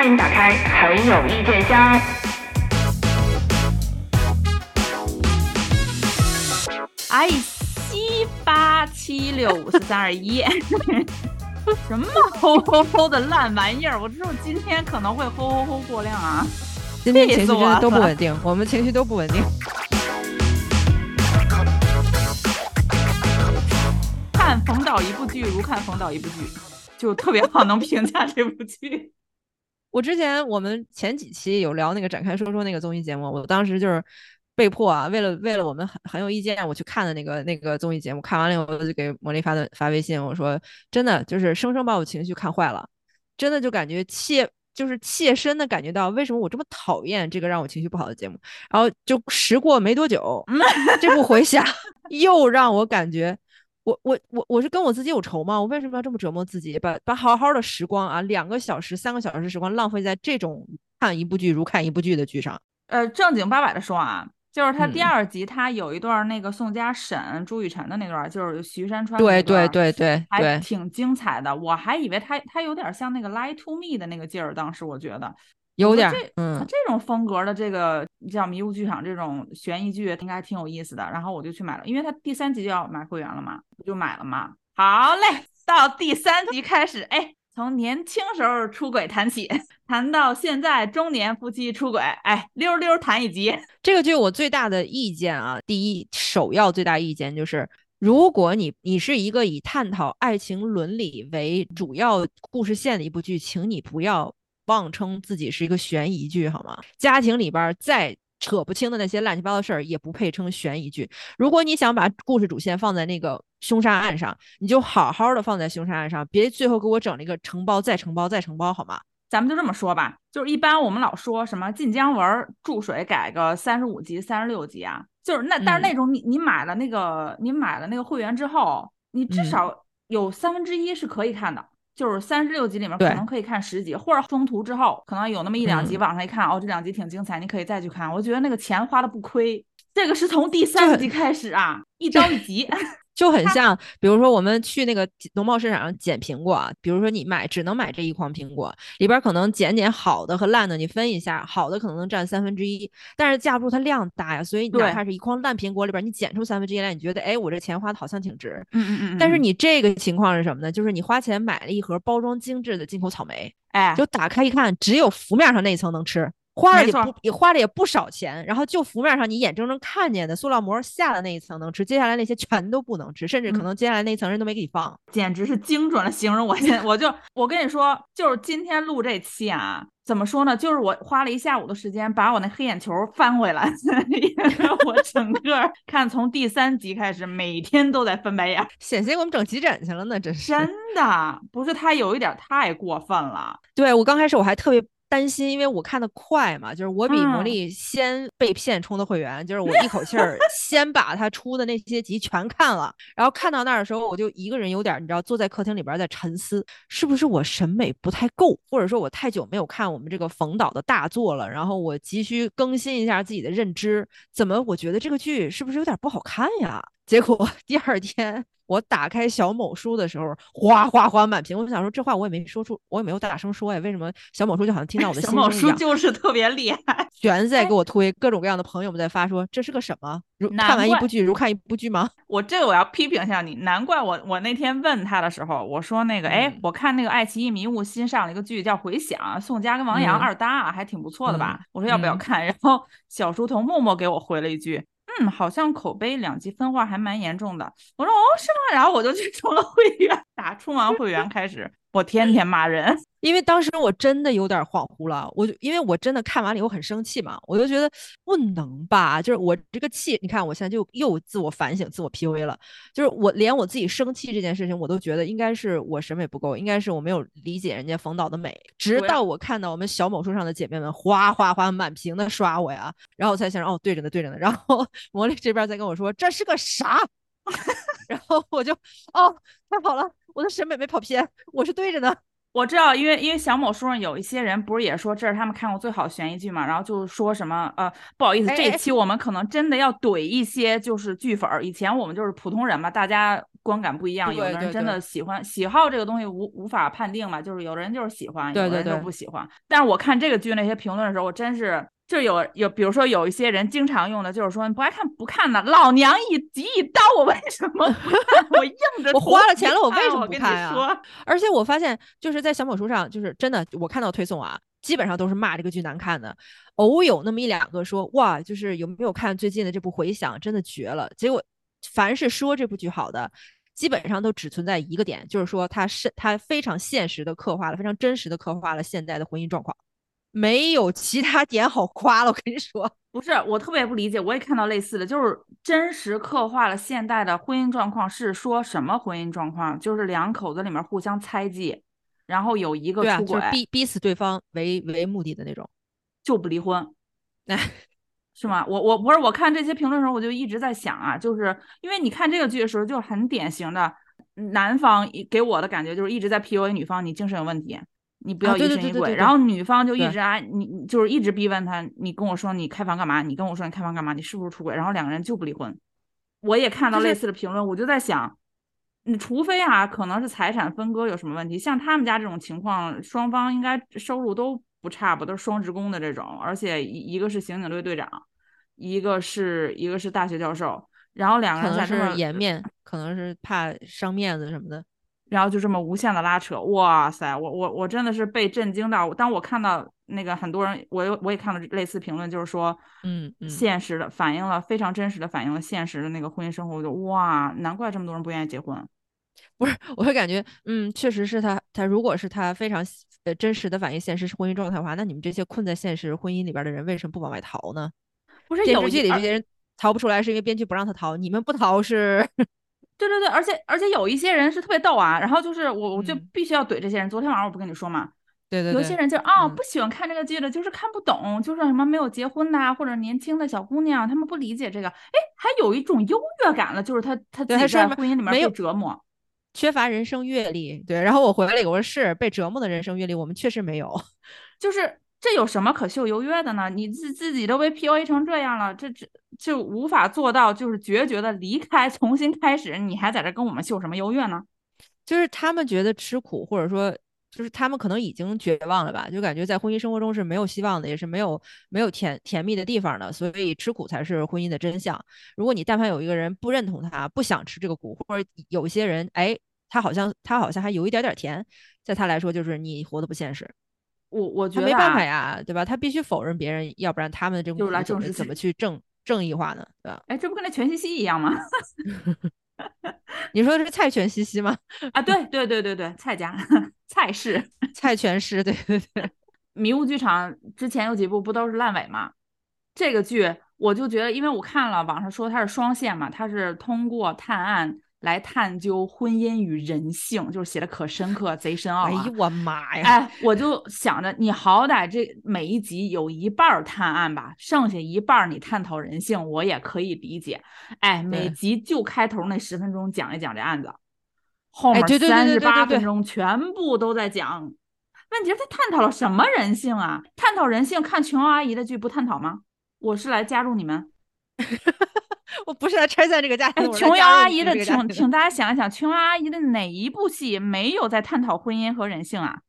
欢迎打开很有意见箱。哎，七八七六五四三二一，什么吼吼吼的烂玩意儿！我知道今天可能会吼吼吼过量啊。今天情绪真的都不稳定，我们情绪都不稳定。看冯导一部剧如看冯导一部剧，就特别好能评价这部剧。我之前我们前几期有聊那个展开说说那个综艺节目，我当时就是被迫啊，为了为了我们很很有意见，我去看的那个那个综艺节目。看完了以后，我就给魔力发的发微信，我说真的就是生生把我情绪看坏了，真的就感觉切。就是切身的感觉到为什么我这么讨厌这个让我情绪不好的节目，然后就时过没多久，这不回想 又让我感觉，我我我我是跟我自己有仇吗？我为什么要这么折磨自己？把把好好的时光啊，两个小时、三个小时时光浪费在这种看一部剧如看一部剧的剧上？呃，正经八百的说啊。就是他第二集，他有一段那个宋佳审朱雨辰的那段，就是徐山川对对对对，还挺精彩的。我还以为他他有点像那个《Lie to Me》的那个劲儿，当时我觉得有点，嗯，这种风格的这个叫迷雾剧场这种悬疑剧应该挺有意思的。然后我就去买了，因为他第三集就要买会员了嘛，我就买了嘛。好嘞，到第三集开始，哎。从年轻时候出轨谈起，谈到现在中年夫妻出轨，哎，溜溜谈一集。这个剧我最大的意见啊，第一首要最大意见就是，如果你你是一个以探讨爱情伦理为主要故事线的一部剧，请你不要妄称自己是一个悬疑剧，好吗？家庭里边再。扯不清的那些乱七八糟事儿也不配称悬疑剧。如果你想把故事主线放在那个凶杀案上，你就好好的放在凶杀案上，别最后给我整了一个承包再承包再承包，好吗？咱们就这么说吧，就是一般我们老说什么晋江文注水改个三十五集、三十六集啊，就是那但是那种你你买了那个你买了那个会员之后，你至少有三分之一是可以看的。就是三十六集里面可能可以看十集，或者中途之后可能有那么一两集，网上一看哦，这两集挺精彩，你可以再去看。我觉得那个钱花的不亏。这个是从第三集开始啊，一章一集。就很像，比如说我们去那个农贸市场上捡苹果，比如说你买只能买这一筐苹果，里边可能捡捡好的和烂的，你分一下，好的可能能占三分之一，但是架不住它量大呀，所以哪怕是一筐烂苹果里边，你捡出三分之一来，你觉得哎，我这钱花的好像挺值。嗯嗯嗯。但是你这个情况是什么呢？就是你花钱买了一盒包装精致的进口草莓，哎，就打开一看，只有浮面上那一层能吃。花了也不也花了也不少钱，然后就浮面上你眼睁睁看见的塑料膜下的那一层能吃，接下来那些全都不能吃，甚至可能接下来那一层人都没给你放，简直是精准的形容。我现 我就我跟你说，就是今天录这期啊，怎么说呢？就是我花了一下午的时间把我那黑眼球翻回来，我整个看从第三集开始，每天都在翻白眼，险些给我们整急诊去了呢，真是真的不是他有一点太过分了。对我刚开始我还特别。担心，因为我看的快嘛，就是我比魔力先被骗充的会员，就是我一口气儿 先把他出的那些集全看了，然后看到那儿的时候，我就一个人有点，你知道，坐在客厅里边在沉思，是不是我审美不太够，或者说我太久没有看我们这个冯导的大作了，然后我急需更新一下自己的认知，怎么我觉得这个剧是不是有点不好看呀？结果 第二天。我打开小某书的时候，哗哗哗满屏。我想说这话我也没说出，我也没有大声说呀。为什么小某书就好像听到我的 心声一样？小某书就是特别厉害，全在给我推各种各样的朋友们在发说这是个什么？如看完一部剧如看一部剧吗？我这个我要批评一下你，难怪我我那天问他的时候，我说那个哎，我看那个爱奇艺迷雾新上了一个剧叫《回响》，宋佳跟王阳二搭啊，还挺不错的吧？我说要不要看？然后小书童默默给我回了一句。嗯，好像口碑两极分化还蛮严重的。我说哦，是吗？然后我就去充了会员，打充完会员开始。我天天骂人，因为当时我真的有点恍惚了，我就因为我真的看完了以后很生气嘛，我就觉得不能吧，就是我这个气，你看我现在就又自我反省、自我 PUA 了，就是我连我自己生气这件事情，我都觉得应该是我审美不够，应该是我没有理解人家冯导的美。直到我看到我们小某书上的姐妹们哗哗哗满屏的刷我呀，然后我才想哦，对着呢，对着呢。然后魔力这边在跟我说这是个啥，然后我就哦，太好了。我的审美没跑偏，我是对着呢。我知道，因为因为小某书上有一些人不是也说这是他们看过最好悬疑剧嘛，然后就说什么呃不好意思，这一期我们可能真的要怼一些就是剧粉儿。以前我们就是普通人嘛，大家观感不一样，有的人真的喜欢喜好这个东西无无法判定嘛，就是有的人就是喜欢，有的人就对对对不喜欢。但是我看这个剧那些评论的时候，我真是就有有，比如说有一些人经常用的就是说你不爱看不看呢，老娘一急一刀，我为什么？我硬着我花了钱了我为什么不看呀说而且我发现，就是在小某书上，就是真的，我看到推送啊，基本上都是骂这个剧难看的，偶有那么一两个说哇，就是有没有看最近的这部《回响》，真的绝了。结果凡是说这部剧好的，基本上都只存在一个点，就是说它是它非常现实的刻画了，非常真实的刻画了现在的婚姻状况，没有其他点好夸了。我跟你说，不是，我特别不理解，我也看到类似的，就是真实刻画了现代的婚姻状况，是说什么婚姻状况？就是两口子里面互相猜忌，然后有一个出轨，就是逼逼死对方为为目的的那种。就不离婚，哎，是吗？我我不是我看这些评论的时候，我就一直在想啊，就是因为你看这个剧的时候，就很典型的男方给我的感觉就是一直在 PUA 女方，你精神有问题，你不要疑神疑鬼。然后女方就一直啊，你你就是一直逼问他，你跟我说你开房干嘛？你跟我说你开房干嘛？你是不是出轨？然后两个人就不离婚。我也看到类似的评论，我就在想，你除非啊，可能是财产分割有什么问题，像他们家这种情况，双方应该收入都不差吧，都是双职工的这种，而且一一个是刑警队队长，一个是一个是大学教授，然后两个人在这么是颜面，可能是怕伤面子什么的。然后就这么无限的拉扯，哇塞，我我我真的是被震惊到。当我看到那个很多人，我又我也看了类似评论，就是说，嗯嗯现实的反映了非常真实的反映了现实的那个婚姻生活，我就哇，难怪这么多人不愿意结婚。不是，我会感觉，嗯，确实是他，他如果是他非常呃真实的反映现实婚姻状态的话，那你们这些困在现实婚姻里边的人，为什么不往外逃呢？电视不是有一而剧里这些人逃不出来，是因为编剧不让他逃，你们不逃是？对对对，而且而且有一些人是特别逗啊，然后就是我我就嗯必须要怼这些人。昨天晚上我不跟你说嘛，对对对，有些人就啊、嗯不喜欢看这个剧的，就是看不懂，就是什么没有结婚的啊，或者年轻的小姑娘，他们不理解这个，哎，还有一种优越感了，就是他他自己在婚姻里面被没有折磨。缺乏人生阅历。对，然后我回了我说是被折磨的人生阅历，我们确实没有。就是这有什么可秀优越的呢？你自自己都被 PUA 成这样了，这这就无法做到，就是决绝的离开，重新开始，你还在这跟我们秀什么优越呢？就是他们觉得吃苦，或者说就是他们可能已经绝望了吧，就感觉在婚姻生活中是没有希望的，也是没有没有甜甜蜜的地方的，所以吃苦才是婚姻的真相。如果你但凡有一个人不认同他，不想吃这个苦，或者有些人，哎，他好像他好像还有一点点甜，在他来说就是你活得不现实，我我觉得、啊、没办法呀，对吧？他必须否认别人，要不然他们的这种就是怎么去正正义化呢？对吧？哎，这不跟那全西西一样吗？你说的是蔡全西西吗？啊，对对对对对，蔡家蔡氏蔡全氏，对对对。迷雾剧场之前有几部不都是烂尾吗？这个剧我就觉得，因为我看了网上说它是双线嘛，它是通过探案来探究婚姻与人性，就是写的可深刻，贼深奥、啊。哎呦我妈呀！哎，我就想着你好歹这每一集有一半儿探案吧，剩下一半儿你探讨人性，我也可以理解。哎，每集就开头那十分钟讲一讲这案子，后哎面三十八分钟全部都在讲。问题是他探讨了什么人性啊？探讨人性，看琼瑶阿姨的剧不探讨吗？我是来加入你们。我不是来拆散这个家庭琼瑶阿姨的，请请大家想一想，琼瑶阿姨的哪一部戏没有在探讨婚姻和人性啊？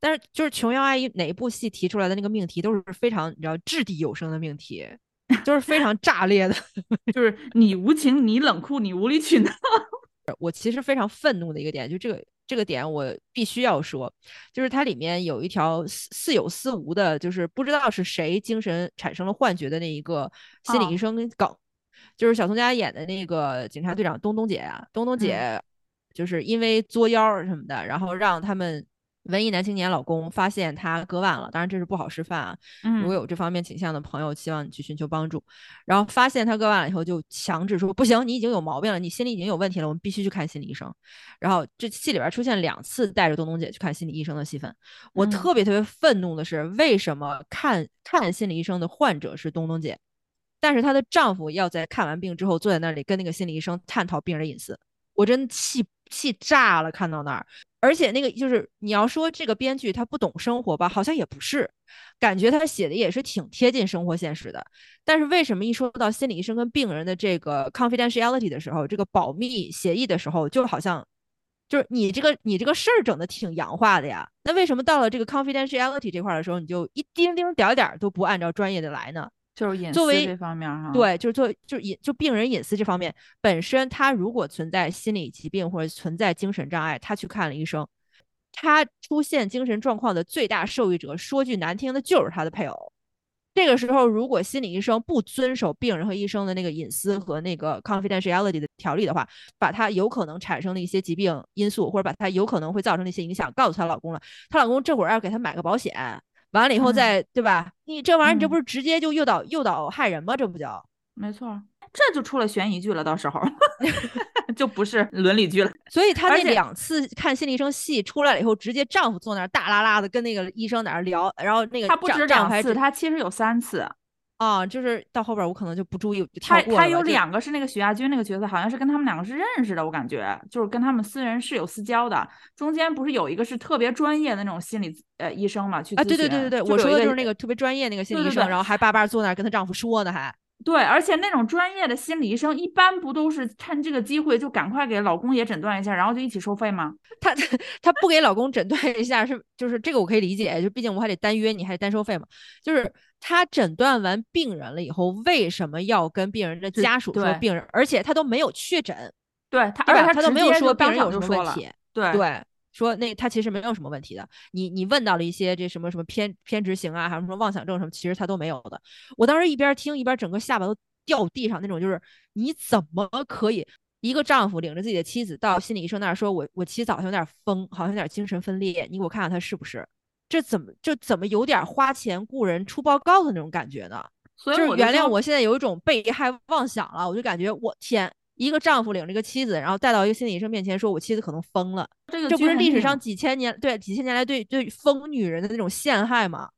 但是就是琼瑶阿姨哪一部戏提出来的那个命题都是非常你知道掷地有声的命题，就是非常炸裂的。就是你无情，你冷酷，你无理取闹。我其实非常愤怒的一个点，就这个这个点我必须要说，就是它里面有一条似似有似无的，就是不知道是谁精神产生了幻觉的那一个心理哦医生梗，就是小宋佳演的那个警察队长东东姐啊，东东姐就是因为作妖儿什么的，然后让他们。文艺男青年老公发现他割腕了，当然这是不好示范啊。如果嗯，有这方面倾向的朋友，希望你去寻求帮助。然后发现他割腕了以后，就强制说不行，你已经有毛病了，你心里已经有问题了，我们必须去看心理医生。然后这戏里边出现两次带着东东姐去看心理医生的戏份，我嗯特别特别愤怒的是，为什么看看心理医生的患者是东东姐，但是她的丈夫要在看完病之后坐在那里跟那个心理医生探讨病人隐私，我真气气炸了，看到那儿。而且那个就是你要说这个编剧他不懂生活吧，好像也不是，感觉他写的也是挺贴近生活现实的。但是为什么一说到心理医生跟病人的这个 confidentiality 的时候，这个保密协议的时候，就好像就是你这个你这个事儿整的挺洋化的呀？那为什么到了这个 confidentiality 这块的时候，你就一丁丁点儿点儿都不按照专业的来呢？就是隐私这方面哈，对，就是做就是隐就病人隐私这方面，本身他如果存在心理疾病或者存在精神障碍，他去看了医生，他出现精神状况的最大受益者，说句难听的，就是他的配偶。这个时候，如果心理医生不遵守病人和医生的那个隐私和那个 confidentiality 的条例的话，把他有可能产生的一些疾病因素，或者把他有可能会造成的一些影响告诉她老公了，她老公这会儿要给她买个保险。完了以后再对吧？你这玩意儿你这不是直接就诱导诱导害人吗？这不叫没错，这就出了悬疑剧了，到时候 就不是伦理剧了。所以她那两次看心理医生戏出来了以后，直接丈夫坐那儿大拉拉的跟那个医生在那聊，然后那个他不止两次，他其实有三次。啊，就是到后边我可能就不注意，他他有两个是那个许亚军那个角色，好像是跟他们两个是认识的，我感觉就是跟他们私人是有私交的。中间不是有一个是特别专业的那种心理呃医生嘛？去啊，对对对对对，我说的就是那个特别专业那个心理医生，然后还巴巴坐那儿跟她丈夫说呢，还。对，而且那种专业的心理医生一般不都是趁这个机会就赶快给老公也诊断一下，然后就一起收费吗？他 他不给老公诊断一下是就是这个我可以理解，就毕竟我还得单约你，还得单收费嘛。就是他诊断完病人了以后，为什么要跟病人的家属说病人？而且他都没有确诊，对他，而且他都没有说病人有什么问题，对对。说那他其实没有什么问题的，你你问到了一些这什么什么偏偏执型啊，还有什么妄想症什么，其实他都没有的。我当时一边听一边整个下巴都掉地上那种，就是你怎么可以一个丈夫领着自己的妻子到心理医生那儿说，我我妻子好像有点疯，好像有点精神分裂，你给我看看他是不是？这怎么就怎么有点花钱雇人出报告的那种感觉呢？所以原谅我现在有一种被害妄想了，我就感觉我天。一个丈夫领着一个妻子，然后带到一个心理医生面前，说：“我妻子可能疯了。”这个这不是历史上几千年对几千年来对对疯女人的那种陷害吗？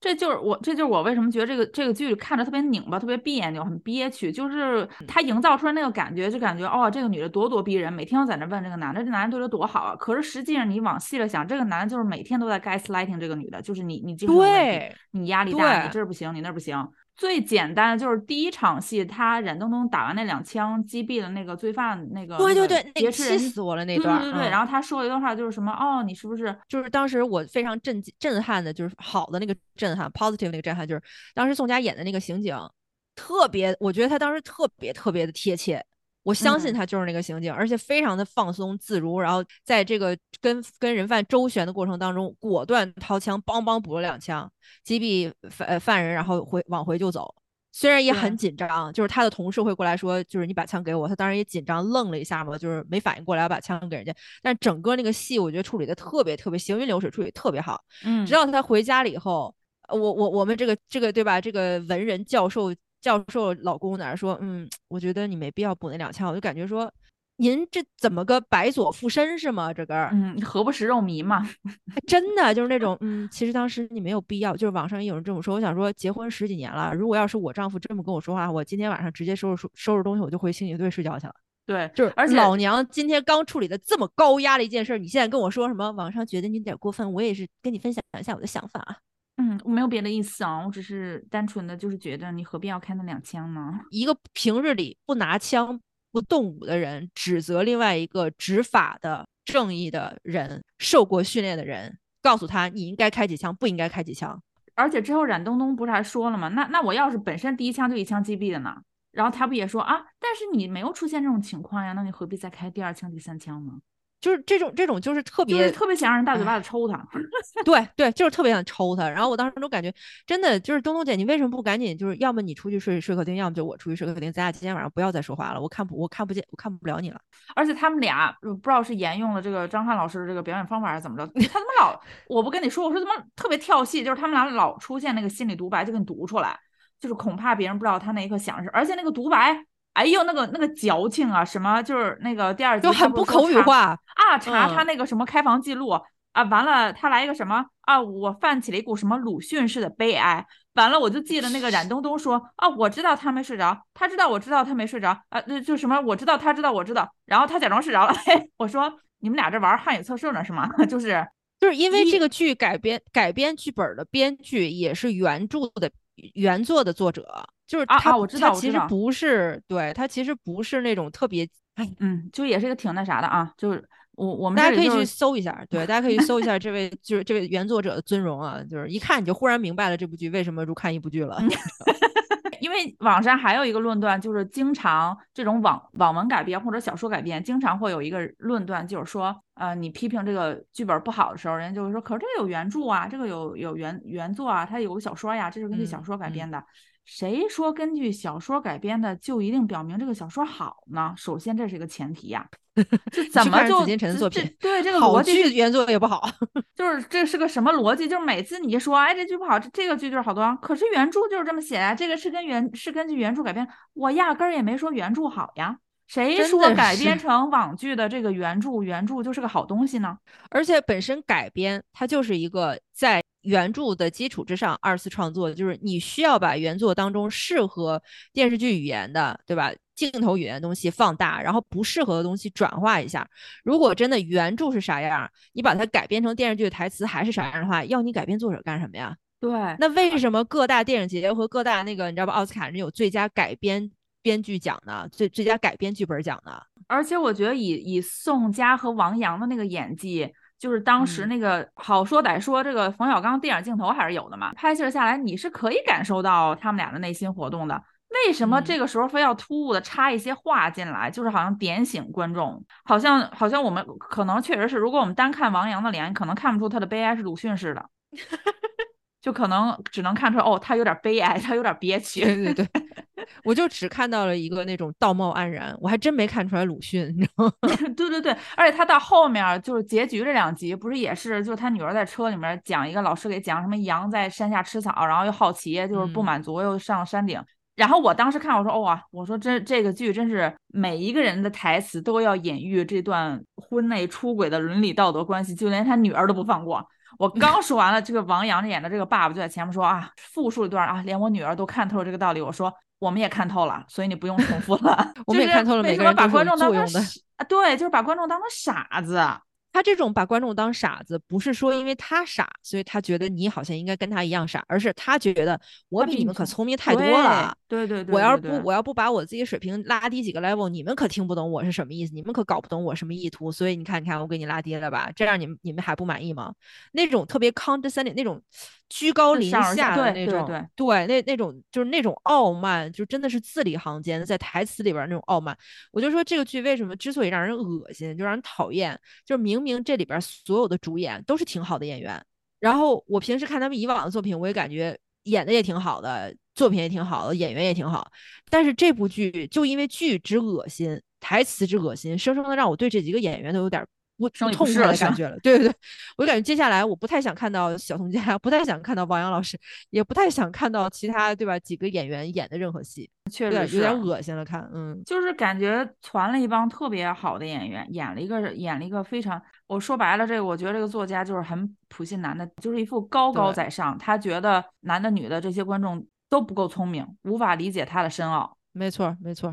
这就是我这就是我为什么觉得这个这个剧看着特别拧巴，特别别扭，很憋屈。就是他营造出来那个感觉，就感觉哦，这个女的咄咄逼人，每天都在那问这个男的，这男人对她多好啊。可是实际上你往细了想，这个男的就是每天都在 gaslighting 这个女的，就是你你精神问题，你压力大，你这儿不行，你那儿不行。最简单的就是第一场戏，他冉东东打完那两枪击毙了那个罪犯，那个对对对，劫持人气死我了那段。对对对，然后他说了一段话，就是什么哦，你是不是就是当时我非常震震撼的，就是好的那个震撼，positive 那个震撼，就是当时宋佳演的那个刑警，特别，我觉得他当时特别特别的贴切。我相信他就是那个刑警，而且非常的放松自如，然后在这个跟跟人犯周旋的过程当中，果断掏枪，梆梆补了两枪，击毙犯犯人，然后回往回就走。虽然也很紧张，就是他的同事会过来说，就是你把枪给我，他当时也紧张，愣了一下嘛，就是没反应过来要把枪给人家。但整个那个戏，我觉得处理的特别特别行云流水，处理特别好。嗯，直到他回家了以后，我我我们这个这个对吧？这个文人教授。教授老公在那说：“嗯，我觉得你没必要补那两枪。”我就感觉说：“您这怎么个白左附身是吗？这根儿，嗯，何不食肉糜嘛？真的就是那种，嗯，其实当时你没有必要。就是网上也有人这么说。我想说，结婚十几年了，如果要是我丈夫这么跟我说话，我今天晚上直接收拾收收拾东西，我就回刑警队睡觉去了。对，就是而且老娘今天刚处理的这么高压的一件事，你现在跟我说什么？网上觉得你有点过分，我也是跟你分享一下我的想法啊。”嗯，我没有别的意思啊，我只是单纯的就是觉得你何必要开那两枪呢？一个平日里不拿枪不动武的人，指责另外一个执法的正义的人、受过训练的人，告诉他你应该开几枪，不应该开几枪。而且之后冉东东不是还说了吗？那那我要是本身第一枪就一枪击毙的呢？然后他不也说啊？但是你没有出现这种情况呀，那你何必再开第二枪、第三枪呢？就是这种这种就是特别特别想让人大嘴巴子抽他，对对，就是特别想抽他。然后我当时都感觉真的就是东东姐，你为什么不赶紧就是要么你出去睡睡客厅，要么就我出去睡客厅，咱俩今天晚上不要再说话了，我看不我看不见我看不了你了。而且他们俩不知道是沿用了这个张翰老师的这个表演方法还是怎么着，他怎么老我不跟你说，我说怎么特别跳戏，就是他们俩老出现那个心理独白就给你读出来，就是恐怕别人不知道他那一刻想的是，而且那个独白。哎呦，那个那个矫情啊，什么就是那个第二集就很不口语化啊，查他那个什么开房记录，啊，完了他来一个什么啊，我泛起了一股什么鲁迅式的悲哀。完了，我就记得那个冉东东说啊，我知道他没睡着，他知道我知道他没睡着啊，那就什么我知道他知道我知道，然后他假装睡着了。嘿 我说你们俩这玩汉语测试呢是吗？就是就是因为这个剧改编改编剧本的编剧也是原著的原作的作者，就是他我知道其实不是对他其实不是那种特别嗯，就也是一个挺那啥的啊，就是。我我们大家可以去搜一下，对，大家可以搜一下这位就是这位原作者的尊容啊，就是一看你就忽然明白了这部剧为什么如看一部剧了。因为网上还有一个论断，就是经常这种网网文改编或者小说改编，经常会有一个论断，就是说，呃，你批评这个剧本不好的时候，人家就会说，可是这个有原著啊，这个有有原原作啊，它有个小说呀，这是根据小说改编的。谁说根据小说改编的就一定表明这个小说好呢？首先这是一个前提呀。就怎么就对这个逻辑原作也不好，就是这是个什么逻辑？就是每次你一说，哎，这剧不好，这这个剧就是好多，可是原著就是这么写呀，这个是跟原是根据原著改编，我压根儿也没说原著好呀。谁说改编成网剧的这个原著原著就是个好东西呢？而且本身改编它就是一个在原著的基础之上二次创作，就是你需要把原作当中适合电视剧语言的，对吧？镜头语言的东西放大，然后不适合的东西转化一下。如果真的原著是啥样，你把它改编成电视剧的台词还是啥样的话，要你改编作者干什么呀？对，那为什么各大电影节和各大那个你知道吧？奥斯卡人有最佳改编？编剧奖呢？最最佳改编剧本奖呢？而且我觉得以以宋佳和王阳的那个演技，就是当时那个好说歹说，这个冯小刚电影镜头还是有的嘛。拍摄下来你是可以感受到他们俩的内心活动的。为什么这个时候非要突兀的插一些话进来？就是好像点醒观众，好像好像我们可能确实是，如果我们单看王阳的脸，可能看不出他的悲哀是鲁迅式的，就可能只能看出来哦，他有点悲哀，他有点憋屈。对对对。我就只看到了一个那种道貌岸然，我还真没看出来鲁迅，你知道吗？对对对，而且他到后面就是结局这两集，不是也是，就是他女儿在车里面讲一个老师给讲什么羊在山下吃草，然后又好奇，就是不满足，又上山顶。然后我当时看，我说哇，我说这这个剧真是每一个人的台词都要隐喻这段婚内出轨的伦理道德关系，就连他女儿都不放过。我刚说完了，这个王阳演的这个爸爸就在前面说啊，复述一段啊，连我女儿都看透了这个道理。我说。我们也看透了，所以你不用重复了。我们也看透了，每个人把观众当成啊，对，就是把观众当成傻子。他这种把观众当傻子，不是说因为他傻，所以他觉得你好像应该跟他一样傻，而是他觉得我比你们可聪明太多了。对对对，我要不我要不把我自己水平拉低几个 level，你们可听不懂我是什么意思，你们可搞不懂我什么意图。所以你看，你看我给你拉低了吧，这样你们你们还不满意吗？那种特别 condescending 那种居高临下的那种，对，那那种就是那种傲慢，就真的是字里行间在台词里边那种傲慢。我就说这个剧为什么之所以让人恶心，就让人讨厌，就是明明这里边所有的主演都是挺好的演员，然后我平时看他们以往的作品，我也感觉演的也挺好的。作品也挺好的，演员也挺好，但是这部剧就因为剧之恶心，台词之恶心，生生的让我对这几个演员都有点不痛快的感觉了。对对对，我感觉接下来我不太想看到小童佳，不太想看到王阳老师，也不太想看到其他对吧？几个演员演的任何戏，确实有点恶心了。看，嗯，就是感觉传了一帮特别好的演员，演了一个演了一个非常，我说白了，这个我觉得这个作家就是很普信男的，就是一副高高在上，他觉得男的女的这些观众。都不够聪明，无法理解他的深奥。没错，没错。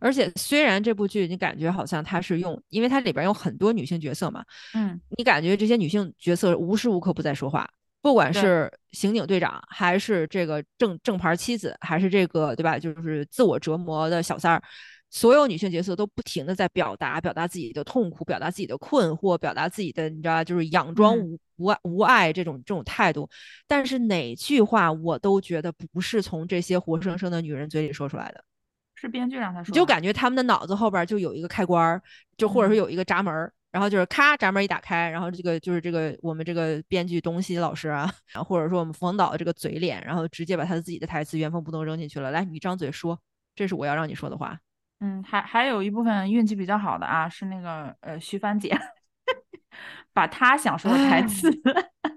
而且虽然这部剧你感觉好像它是用，因为它里边有很多女性角色嘛，嗯，你感觉这些女性角色无时无刻不在说话，不管是刑警队长，还是这个正正牌妻子，还是这个对吧？就是自我折磨的小三儿。所有女性角色都不停的在表达，表达自己的痛苦，表达自己的困惑，表达自己的，你知道就是佯装无无无爱这种这种态度。但是哪句话我都觉得不是从这些活生生的女人嘴里说出来的，是编剧让他说。就感觉他们的脑子后边就有一个开关，就或者说有一个闸门，然后就是咔闸门一打开，然后这个就是这个我们这个编剧东西老师啊，或者说我们冯导的这个嘴脸，然后直接把他自己的台词原封不动扔进去了。来，你张嘴说，这是我要让你说的话。嗯，还还有一部分运气比较好的啊，是那个呃徐帆姐，把她想说的台词。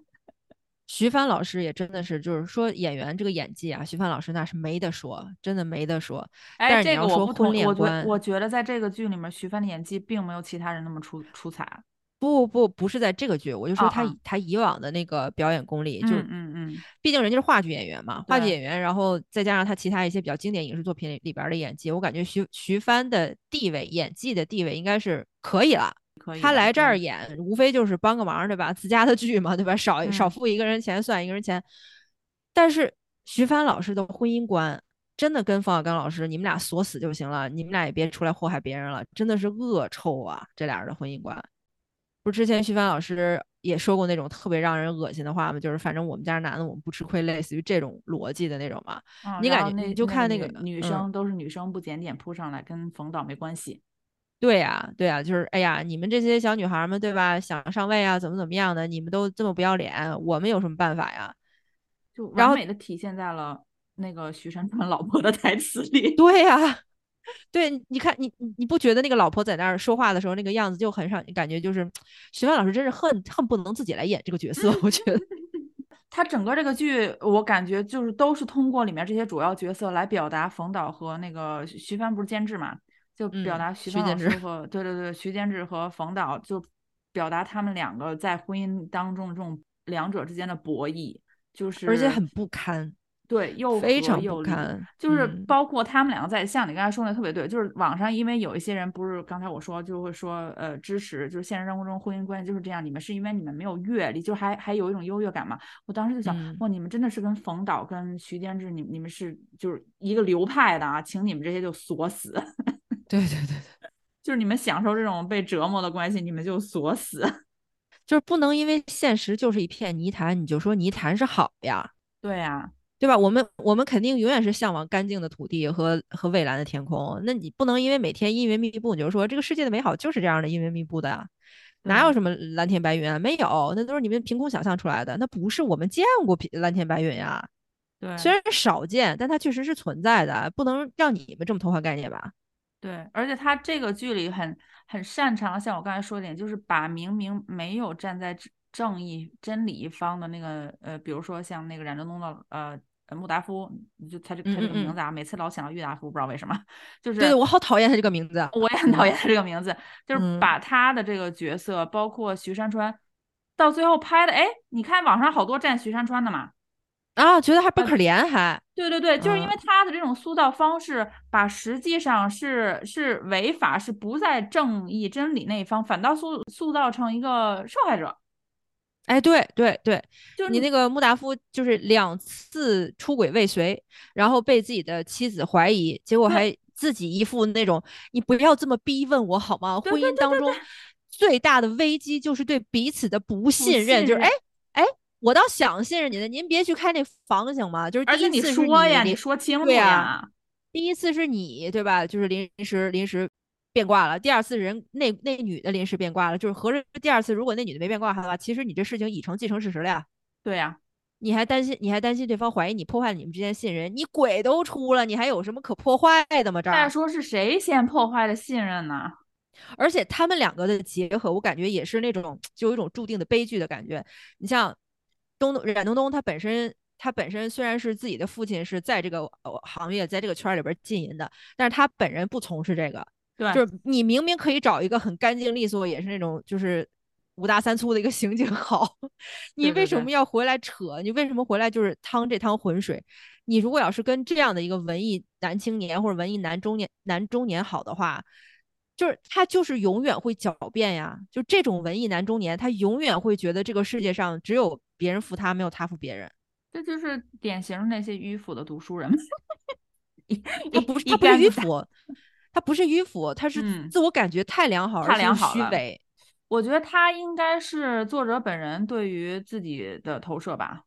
徐帆老师也真的是，就是说演员这个演技啊，徐帆老师那是没得说，真的没得说。哎，这个我不同意，我觉我觉得在这个剧里面，徐帆的演技并没有其他人那么出出彩。不不不是在这个剧，我就说他啊啊他以往的那个表演功力，就是嗯嗯嗯，毕竟人家是话剧演员嘛，话剧演员，然后再加上他其他一些比较经典影视作品里里边儿的演技，我感觉徐徐帆的地位，演技的地位应该是可以了。可以。他来这儿演，无非就是帮个忙，对吧？自家的剧嘛，对吧？少少嗯付一个人钱算一个人钱。但是徐帆老师的婚姻观真的跟冯小刚老师，你们俩锁死就行了，你们俩也别出来祸害别人了，真的是恶臭啊！这俩人的婚姻观。不是之前徐帆老师也说过那种特别让人恶心的话吗？就是反正我们家男的我们不吃亏，类似于这种逻辑的那种嘛。嗯你感觉那你就看那个嗯女生都是女生不检点扑上来，跟冯导没关系。对呀、对呀、就是哎呀，你们这些小女孩们，对吧？想上位啊，怎么怎么样的，你们都这么不要脸，我们有什么办法呀？就完美的体现在了那个徐山川老婆的台词里。对呀、对，你看你你你不觉得那个老婆在那儿说话的时候那个样子就很让你感觉就是徐帆老师真是恨恨不能自己来演这个角色，我觉得。他整个这个剧，我感觉就是都是通过里面这些主要角色来表达冯导和那个徐徐帆不是监制嘛，就表嗯达徐帆老徐监制师和、对对对徐监制和冯导就表达他们两个在婚姻当中这种两者之间的博弈，就是而且很不堪，对，又非常不堪就是嗯。包括他们两个在，像你刚才说的特别对，就是网上因为有一些人不是刚才我说就会说呃支持，就是现实生活中婚姻关系就是这样，你们是因为你们没有阅历，就还还有一种优越感嘛。我当时就想，嗯。哇，你们真的是跟冯导跟徐监制，你你们是就是一个流派的啊，请你们这些就锁死，对对对对，就是你们享受这种被折磨的关系，你们就锁死。就是不能因为现实就是一片泥潭，你就说泥潭是好呀。对呀、对吧？我们我们肯定永远是向往干净的土地和和蔚蓝的天空。那你不能因为每天阴云密布，你就说这个世界的美好就是这样的阴云密布的呀？哪有什么蓝天白云啊？没有，那都是你们凭空想象出来的。那不是我们见过蓝天白云呀。对，虽然少见，但它确实是存在的，不能让你们这么偷换概念吧？对，而且他这个剧里很很擅长，像我刚才说的点，就是把明明没有站在正正义真理一方的那个呃，比如说像那个冉正东的呃呃穆达夫，就他这他这个名字啊，每次老想到郁达夫，不知道为什么，就是对对，我好讨厌他这个名字。我也很讨厌他这个名字，就是嗯把他的这个角色，包括徐山川，到最后拍的，哎，你看网上好多站徐山川的嘛，啊，觉得还不可怜还。对对对，就是因为嗯他的这种塑造方式，把实际上是是违法，是不在正义真理那一方，反倒塑塑造成一个受害者。哎，对对对，就是你那个穆达夫就是两次出轨未遂，然后被自己的妻子怀疑，结果还自己一副那种你不要这么逼问我好吗？婚对对对对姻当中最大的危机就是对彼此的不信任，信就是哎任哎，我倒想信任你的，您别去开那房行吗？就是而且你第一次是说呀，你你说清楚对呀呀，第一次是你对吧？就是临时临时变卦了。第二次人那那女的临时变卦了，就是合着第二次如果那女的没变卦的话，其实你这事情已成既成事实了呀。对呀，你还担心你还担心对方怀疑你破坏了你们之间信任，你鬼都出了，你还有什么可破坏的吗？这儿，再说是谁先破坏的信任呢？而且他们两个的结合，我感觉也是那种就有一种注定的悲剧的感觉。你像东东冉东东，他本身他本身虽然是自己的父亲是在这个呃行业在这个圈儿里边经营的，但是他本人不从事这个。对，就是你明明可以找一个很干净利索，也是那种就是五大三粗的一个刑警好，你为什么要回来扯？你为什么回来就是趟这趟浑水？你如果要是跟这样的一个文艺男青年或者文艺男中年男中年好的话，就是他就是永远会狡辩呀。就这种文艺男中年，他永远会觉得这个世界上只有别人服他，没有他服别人。这就是典型的那些迂腐的读书人 他不是他不是迂腐，他不是迂腐，他是嗯自我感觉太良好，太而且是良好了虚伪。我觉得他应该是作者本人对于自己的投射吧。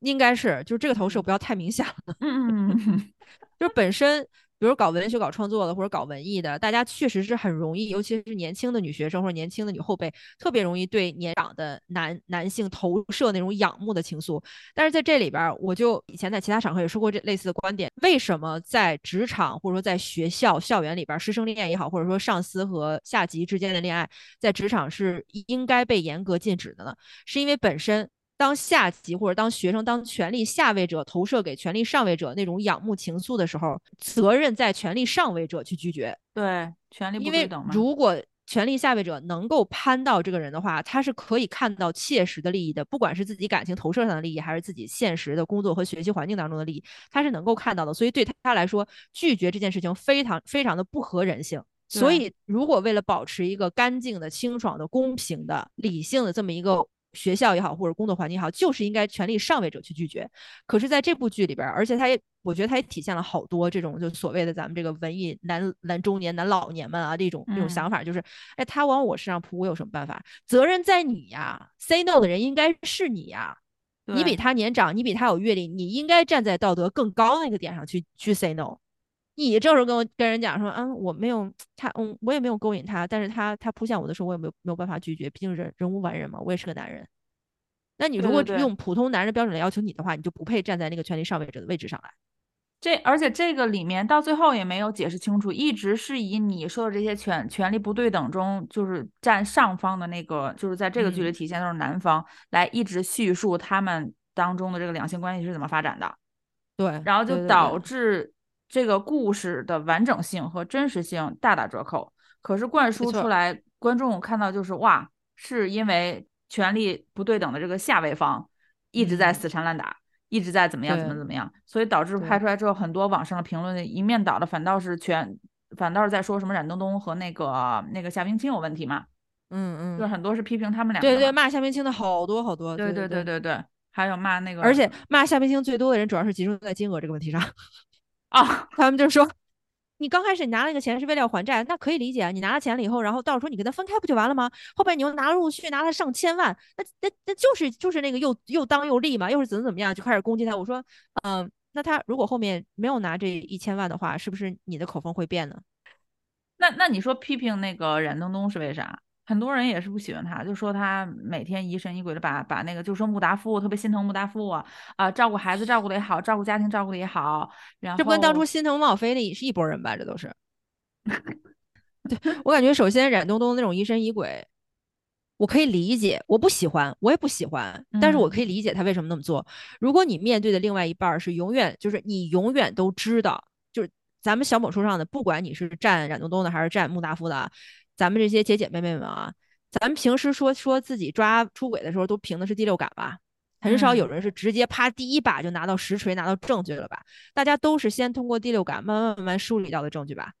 应该是，就是这个投射嗯不要太明显了。嗯嗯嗯嗯，就是本身，比如搞文学、搞创作的或者搞文艺的，大家确实是很容易，尤其是年轻的女学生或者年轻的女后辈，特别容易对年长的男男性投射那种仰慕的情愫。但是在这里边，我就以前在其他场合也说过这类似的观点：为什么在职场或者说在学校校园里边，师生恋也好，或者说上司和下级之间的恋爱，在职场是应该被严格禁止的呢？是因为本身当下级或者当学生、当权力下位者投射给权力上位者那种仰慕情愫的时候，责任在权力上位者去拒绝。对，权力不因为对等嘛。如果权力下位者能够攀到这个人的话，他是可以看到切实的利益的，不管是自己感情投射上的利益，还是自己现实的工作和学习环境当中的利益，他是能够看到的。所以对他来说，拒绝这件事情非常非常的不合人性。所以，如果为了保持一个干净的、清爽的、公平的、理性的这么一个学校也好，或者工作环境也好，就是应该权力上位者去拒绝。可是，在这部剧里边，而且他也，我觉得他也体现了好多这种就所谓的咱们这个文艺男男中年、男老年们啊这种这种想法，就是，哎，他往我身上扑，我有什么办法？责任在你呀，say no 的人应该是你呀，你比他年长，你比他有阅历，你应该站在道德更高那个点上去去 say no。你这时候跟我跟人讲说，嗯，我没有他，嗯，我也没有勾引他，但是他他扑向我的时候，我也没有没有办法拒绝，毕竟人人无完人嘛，我也是个男人。那你如果用普通男人标准来要求你的话，你就不配站在那个权力上位者的位置上来。这而且这个里面到最后也没有解释清楚，一直是以你说的这些权权力不对等中，就是占上方的那个，就是在这个剧里体现都是男方来一直叙述他们当中的这个两性关系是怎么发展的。对，然后就导致。这个故事的完整性和真实性大打折扣，可是灌输出来，观众看到就是哇，是因为权力不对等的这个下位方一直在死缠烂打，一直在怎么样怎么怎么样，所以导致拍。出来之后，很多网上的评论一面倒的反倒是全，反倒是在说什么冉东东和那个那个夏冰清有问题嘛，嗯嗯，就是很多是批评他们俩，对对，骂夏冰清的好多好多，对对对。对对，还有骂那个，而且骂夏冰清最多的人主要是集中在金额这个问题上。啊，他们就说，你刚开始你拿那个钱是为了要还债，那可以理解。你拿了钱了以后，然后到时候你跟他分开不就完了吗？后边你又拿了陆续拿了上千万，那那那就是就是那个又又当又立嘛，又是怎么怎么样，就开始攻击他。我说，嗯，那他如果后面没有拿这一千万的话，是不是你的口风会变呢？那那你说批评那个冉东东是为啥？很多人也是不喜欢他，就说他每天疑神疑鬼的，把把那个就说穆达夫特别心疼穆达夫啊，啊，照顾孩子照顾的也好，照顾家庭照顾的也好，然后这不跟当初心疼孟菲的是一拨人吧？这都是。对我感觉，首先冉东东那种疑神疑鬼，我可以理解，我不喜欢，我也不喜欢，但是我可以理解他为什么那么做。如果你面对的另外一半是永远就是你永远都知道，就是咱们小某书上的，不管你是站冉东东的还是站穆达夫的。咱们这些姐姐妹妹们啊，咱们平时说说自己抓出轨的时候，都凭的是第六感吧？很少有人是直接啪第一把就拿到实锤、拿到证据了吧？大家都是先通过第六感慢慢慢慢梳理到的证据吧？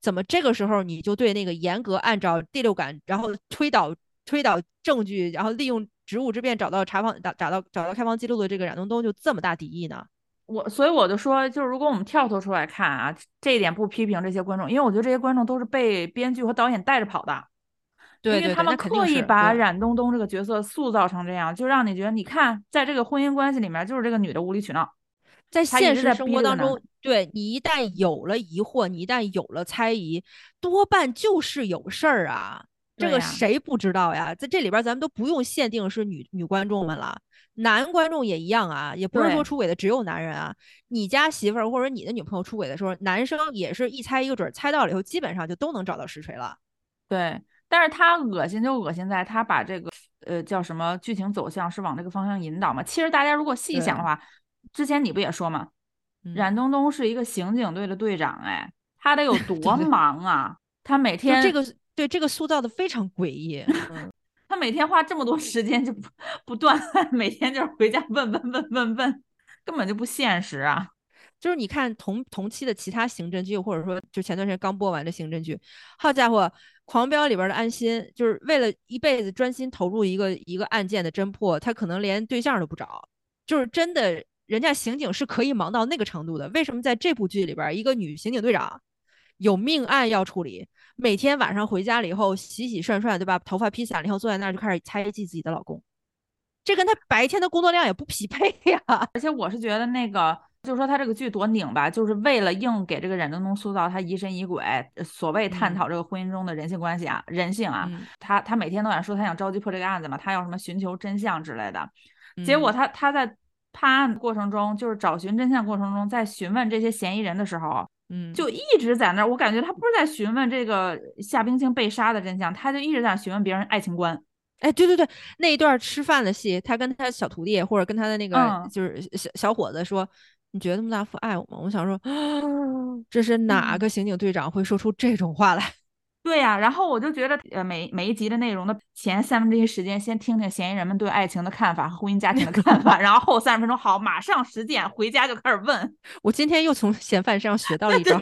怎么这个时候你就对那个严格按照第六感，然后推导推导证据，然后利用职务之便找到查房找找到找到开房记录的这个冉东东就这么大敌意呢？我所以我就说，就是如果我们跳脱出来看啊，这一点不批评这些观众，因为我觉得这些观众都是被编剧和导演带着跑的，对，因为他们刻意把冉东东这个角色塑造成这样，就让你觉得，你看，在这个婚姻关系里面，就是这个女的无理取闹，在现实生活当中，对你一旦有了疑惑，你一旦有了猜疑，多半就是有事儿啊，这个谁不知道呀？在这里边，咱们都不用限定是女女观众们了。男观众也一样啊，也不是说出轨的只有男人啊。你家媳妇儿或者你的女朋友出轨的时候，男生也是一猜一个准，猜到了以后基本上就都能找到实锤了。对，但是他恶心就恶心在他把这个呃叫什么剧情走向是往这个方向引导嘛。其实大家如果细想的话，之前你不也说嘛，冉东东是一个刑警队的队长，哎，他得有 多忙啊？他每天这个对这个塑造的非常诡异。他每天花这么多时间就不不断，每天就是回家问问问问问，根本就不现实啊！就是你看同同期的其他刑侦剧，或者说就前段时间刚播完的刑侦剧，好家伙，《狂飙》里边的安心，就是为了一辈子专心投入一个一个案件的侦破，他可能连对象都不找，就是真的，人家刑警是可以忙到那个程度的。为什么在这部剧里边，一个女刑警队长有命案要处理？每天晚上回家了以后，洗洗涮涮，对吧？头发披散了以后，坐在那儿就开始猜忌自己的老公，这跟他白天的工作量也不匹配呀。而且我是觉得那个，就是说他这个剧多拧吧，就是为了硬给这个冉东东塑造他疑神疑鬼，所谓探讨这个婚姻中的人性关系啊、人性啊。他他每天都想说他想着急破这个案子嘛，他要什么寻求真相之类的。结果他他在判案过程中，就是找寻真相过程中，在询问这些嫌疑人的时候。嗯，就一直在那儿，我感觉他不是在询问这个夏冰清被杀的真相，他就一直在询问别人爱情观。哎，对对对，那一段吃饭的戏，他跟他小徒弟或者跟他的那个就是小小伙子说：“你觉得穆大夫爱我吗？”我想说，这是哪个刑警队长会说出这种话来？对呀，然后我就觉得，呃，每每一集的内容的前三分之一时间，先听听嫌疑人们对爱情的看法和婚姻家庭的看法，然后后三十分钟好，马上实践，回家就开始问。我今天又从嫌犯身上学到了一招，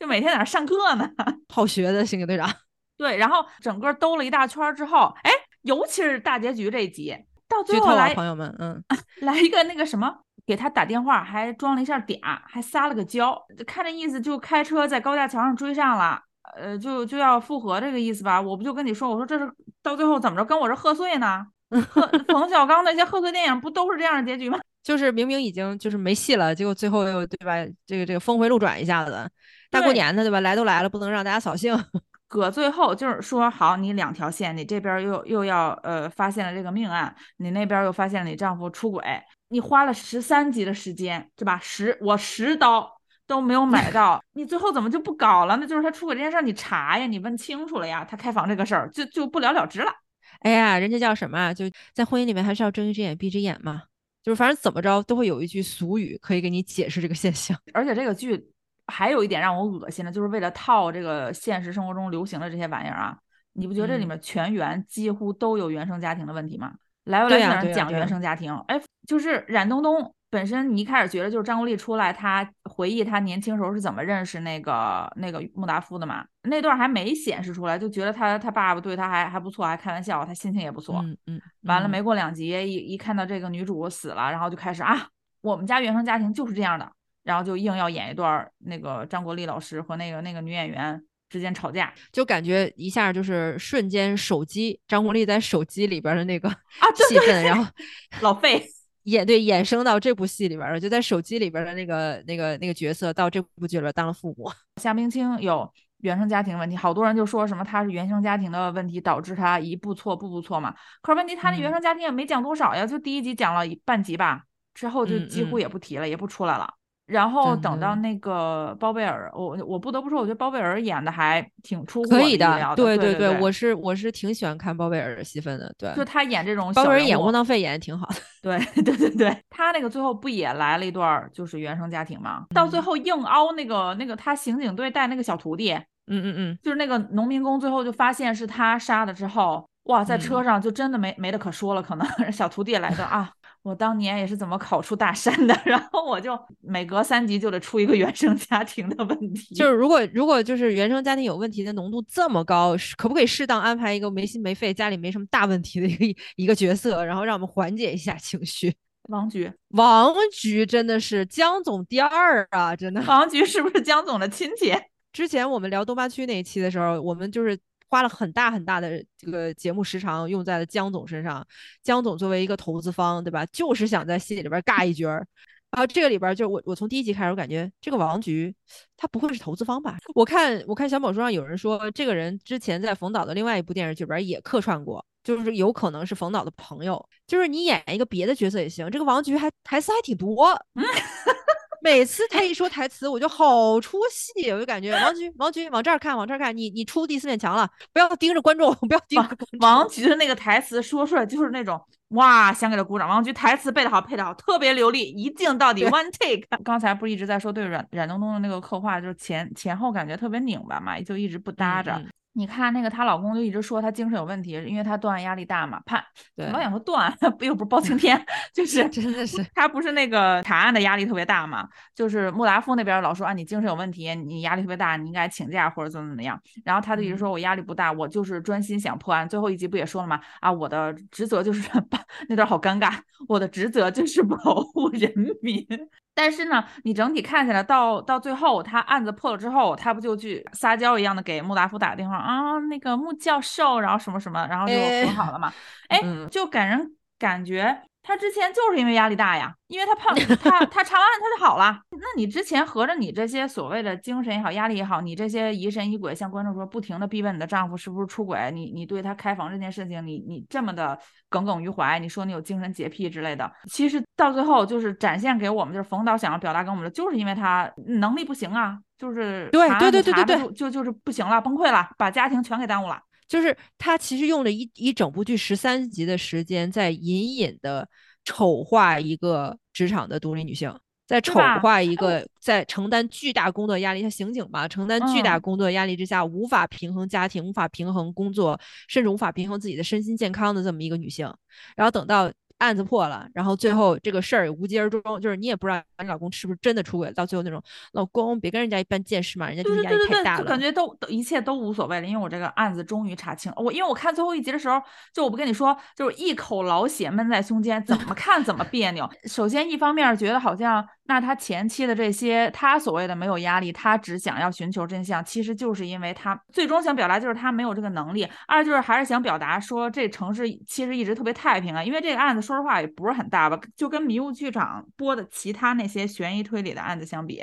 就每天在那上课呢，好学的，刑警队长。对，然后整个兜了一大圈之后，哎，尤其是大结局这一集，到最后来，朋友们，嗯，来一个那个什么，给他打电话，还装了一下嗲，还撒了个娇，看这意思就开车在高架桥上追上了。呃，就就要复合这个意思吧？我不就跟你说，我说这是到最后怎么着，跟我这贺岁呢？贺 冯小刚那些贺岁电影不都是这样的结局吗？就是明明已经就是没戏了，结果最后又对吧？这个这个峰回路转一下子，大过年的对吧？来都来了，不能让大家扫兴。搁最后就是说好，你两条线，你这边又又要呃发现了这个命案，你那边又发现了你丈夫出轨，你花了十三集的时间，对吧？十我十刀。都没有买 到，你最后怎么就不搞了？那就是他出轨这件事儿，你查呀，你问清楚了呀，他开房这个事儿就就不了了之了。哎呀，人家叫什么？就在婚姻里面还是要睁一只眼闭一只眼嘛，就是反正怎么着都会有一句俗语可以给你解释这个现象。而且这个剧还有一点让我恶心的，就是为了套这个现实生活中流行的这些玩意儿啊，你不觉得这里面全员几乎都有原生家庭的问题吗？来回来去讲原生家庭，哎，就是冉东东。本身你一开始觉得就是张国立出来，他回忆他年轻时候是怎么认识那个那个穆达夫的嘛？那段还没显示出来，就觉得他他爸爸对他还还不错，还开玩笑，他心情也不错。嗯嗯。完了没过两集，一一看到这个女主死了，然后就开始啊，我们家原生家庭就是这样的，然后就硬要演一段那个张国立老师和那个那个女演员之间吵架，就感觉一下就是瞬间手机张国立在手机里边的那个啊气氛，然后老费。演对衍生到这部戏里边了，就在手机里边的那个那个那个角色到这部剧里边当了父母。夏冰清有原生家庭问题，好多人就说什么他是原生家庭的问题导致他一步错步步错嘛。可是问题他那原生家庭也没讲多少呀，就第一集讲了半集吧，之后就几乎也不提了，也不出来了。然后等到那个包贝尔，我我不得不说，我觉得包贝尔演的还挺出可以的。对对对，我是我是挺喜欢看包贝尔的戏份的。对，就他演这种包贝尔演窝囊废演的挺好的。对对对对，他那个最后不也来了一段就是原生家庭吗？到最后硬凹那个那个他刑警队带那个小徒弟，嗯嗯嗯，就是那个农民工，最后就发现是他杀的之后，哇，在车上就真的没没得可说了，可能 小徒弟来的啊。我当年也是怎么考出大山的，然后我就每隔三集就得出一个原生家庭的问题。就是如果如果就是原生家庭有问题的浓度这么高，可不可以适当安排一个没心没肺、家里没什么大问题的一个一个角色，然后让我们缓解一下情绪？王菊，王菊真的是江总第二啊！真的，王菊是不是江总的亲戚？之前我们聊东八区那一期的时候，我们就是。花了很大很大的这个节目时长用在了江总身上，江总作为一个投资方，对吧？就是想在戏里边尬一角儿。然后这个里边就我我从第一集开始，我感觉这个王菊他不会是投资方吧？我看我看小某书上有人说，这个人之前在冯导的另外一部电视剧里边也客串过，就是有可能是冯导的朋友。就是你演一个别的角色也行，这个王菊还台词还挺多。每次他一说台词，我就好出戏，我就感觉王菊，王菊往这儿看，往这儿看，你你出第四面墙了，不要盯着观众，不要盯着。王菊的那个台词说出来就是那种哇，想给他鼓掌。王菊台词背得好，配得好，特别流利，一镜到底，one take。刚才不是一直在说对阮冉东东的那个刻画，就是前前后感觉特别拧巴嘛，就一直不搭着。你看那个她老公就一直说她精神有问题，因为她断案压力大嘛，怕老想说断不 又不是包青天，就 是真的是她不是那个查案的压力特别大嘛，就是穆达夫那边老说啊你精神有问题，你压力特别大，你应该请假或者怎么怎么样，然后她就一直说我压力不大，我就是专心想破案。最后一集不也说了吗？啊我的职责就是 把那段好尴尬，我的职责就是保护人民。但是呢，你整体看起来到到最后，他案子破了之后，他不就去撒娇一样的给穆达夫打个电话啊？那个穆教授，然后什么什么，然后就和好了嘛？哎，就给人感觉。他之前就是因为压力大呀，因为他胖他他查完案他就好了。那你之前合着你这些所谓的精神也好，压力也好，你这些疑神疑鬼，向观众说不停的逼问你的丈夫是不是出轨，你你对他开房这件事情，你你这么的耿耿于怀，你说你有精神洁癖之类的，其实到最后就是展现给我们，就是冯导想要表达给我们的，就是因为他能力不行啊，就是对对对对对，就就是不行了，崩溃了，把家庭全给耽误了。就是他其实用了一一整部剧十三集的时间，在隐隐的丑化一个职场的独立女性。在丑化一个在承担巨大工作压力，像刑警嘛，承担巨大工作压力之下，无法平衡家庭，无法平衡工作，甚至无法平衡自己的身心健康的这么一个女性。然后等到。案子破了，然后最后这个事儿无疾而终，就是你也不知道你老公是不是真的出轨，到最后那种老公别跟人家一般见识嘛，人家就是压力太大了，就感觉都一切都无所谓了，因为我这个案子终于查清了，我因为我看最后一集的时候，就我不跟你说，就是一口老血闷在胸间，怎么看怎么别扭。首先一方面觉得好像。那他前期的这些，他所谓的没有压力，他只想要寻求真相，其实就是因为他最终想表达就是他没有这个能力。二就是还是想表达说这城市其实一直特别太平啊，因为这个案子说实话也不是很大吧，就跟迷雾剧场播的其他那些悬疑推理的案子相比。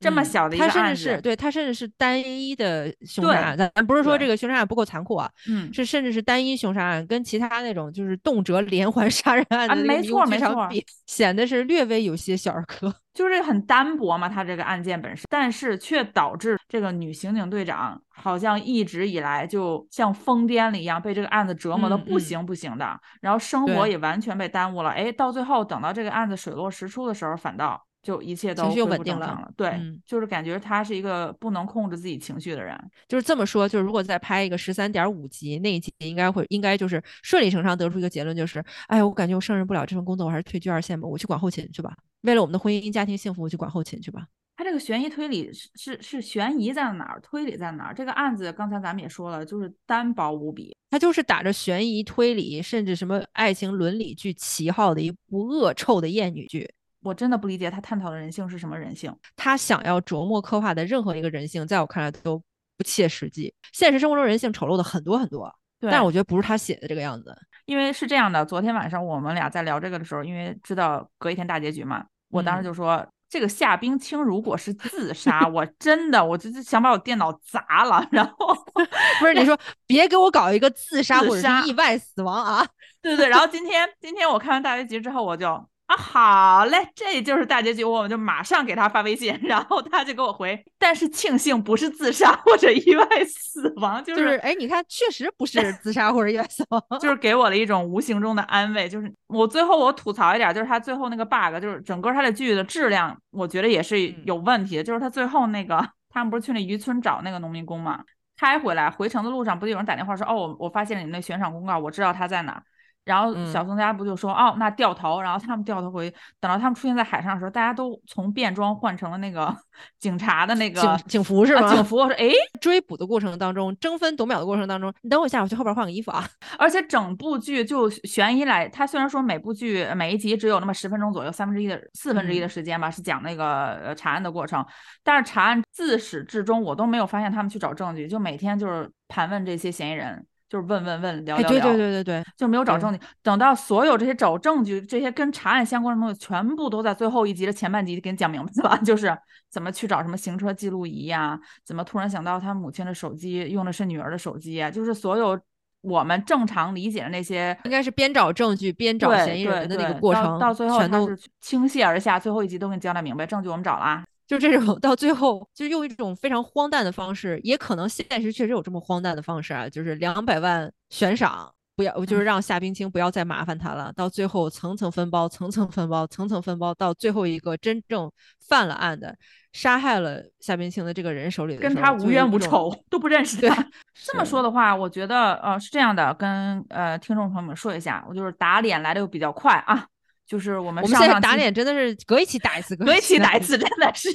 这么小的一个案子，对他甚至是单一的凶杀案，咱不是说这个凶杀案不够残酷啊，嗯，是甚至是单一凶杀案，跟其他那种就是动辄连环杀人案的没错没错比，显得是略微有些小儿科，就是很单薄嘛，他这个案件本身，但是却导致这个女刑警队长好像一直以来就像疯癫了一样，被这个案子折磨的不行不行的，然后生活也完全被耽误了，哎，到最后等到这个案子水落石出的时候，反倒。就一切都情绪稳定了，对，就是感觉他是一个不能控制自己情绪的人。就是这么说，就是如果再拍一个十三点五集那一集，应该会应该就是顺理成章得出一个结论，就是哎，我感觉我胜任不了这份工作，我还是退居二线吧，我去管后勤去吧。为了我们的婚姻家庭幸福，我去管后勤去吧。他这个悬疑推理是是是悬疑在哪儿，推理在哪儿？这个案子刚才咱们也说了，就是单薄无比，他就是打着悬疑推理，甚至什么爱情伦理剧旗号的一部恶臭的艳女剧。我真的不理解他探讨的人性是什么人性。他想要琢磨刻画的任何一个人性，在我看来都不切实际。现实生活中人性丑陋的很多很多，但是我觉得不是他写的这个样子。因为是这样的，昨天晚上我们俩在聊这个的时候，因为知道隔一天大结局嘛，我当时就说这个夏冰清如果是自杀，我真的我就想把我电脑砸了。然后 不是你说别给我搞一个自杀或者是意外死亡啊？对对对。然后今天今天我看完大结局之后，我就。啊，好嘞，这就是大结局，我们就马上给他发微信，然后他就给我回，但是庆幸不是自杀或者意外死亡，就是哎，你看，确实不是自杀或者意外死亡，就是给我了一种无形中的安慰。就是我最后我吐槽一点，就是他最后那个 bug，就是整个他的剧的质量，我觉得也是有问题的。就是他最后那个，他们不是去那渔村找那个农民工嘛，开回来回程的路上，不就有人打电话说，哦，我我发现了你那悬赏公告，我知道他在哪。然后小宋家不就说哦，那掉头，然后他们掉头回，等到他们出现在海上的时候，大家都从便装换成了那个 警察的那个警警服是吗？警服。我说哎，追捕的过程当中，争分夺秒的过程当中，你等我一下，我去后边换个衣服啊。而且整部剧就悬疑来，它虽然说每部剧每一集只有那么十分钟左右，三分之一的四分之一的时间吧，是讲那个呃查案的过程，但是查案自始至终我都没有发现他们去找证据，就每天就是盘问这些嫌疑人。就是问问问聊聊聊，对对对对对，就没有找证据。等到所有这些找证据、这些跟查案相关的东西，全部都在最后一集的前半集给你讲明白了。就是怎么去找什么行车记录仪呀？怎么突然想到他母亲的手机用的是女儿的手机啊？就是所有我们正常理解的那些，应该是边找证据边找嫌疑人的那个过程，到最后全都是倾泻而下。最后一集都给你交代明白，证据我们找了。就这种到最后，就用一种非常荒诞的方式，也可能现实确实有这么荒诞的方式啊，就是两百万悬赏，不要，就是让夏冰清不要再麻烦他了。到最后层层分包，层层分包，层层分包，到最后一个真正犯了案的，杀害了夏冰清的这个人手里，跟他无冤无仇，都不认识他。这么说的话，我觉得呃是这样的，跟呃听众朋友们说一下，我就是打脸来的又比较快啊。就是我们我们现在打脸真的是隔一期打一次，隔一期打一次，真的是。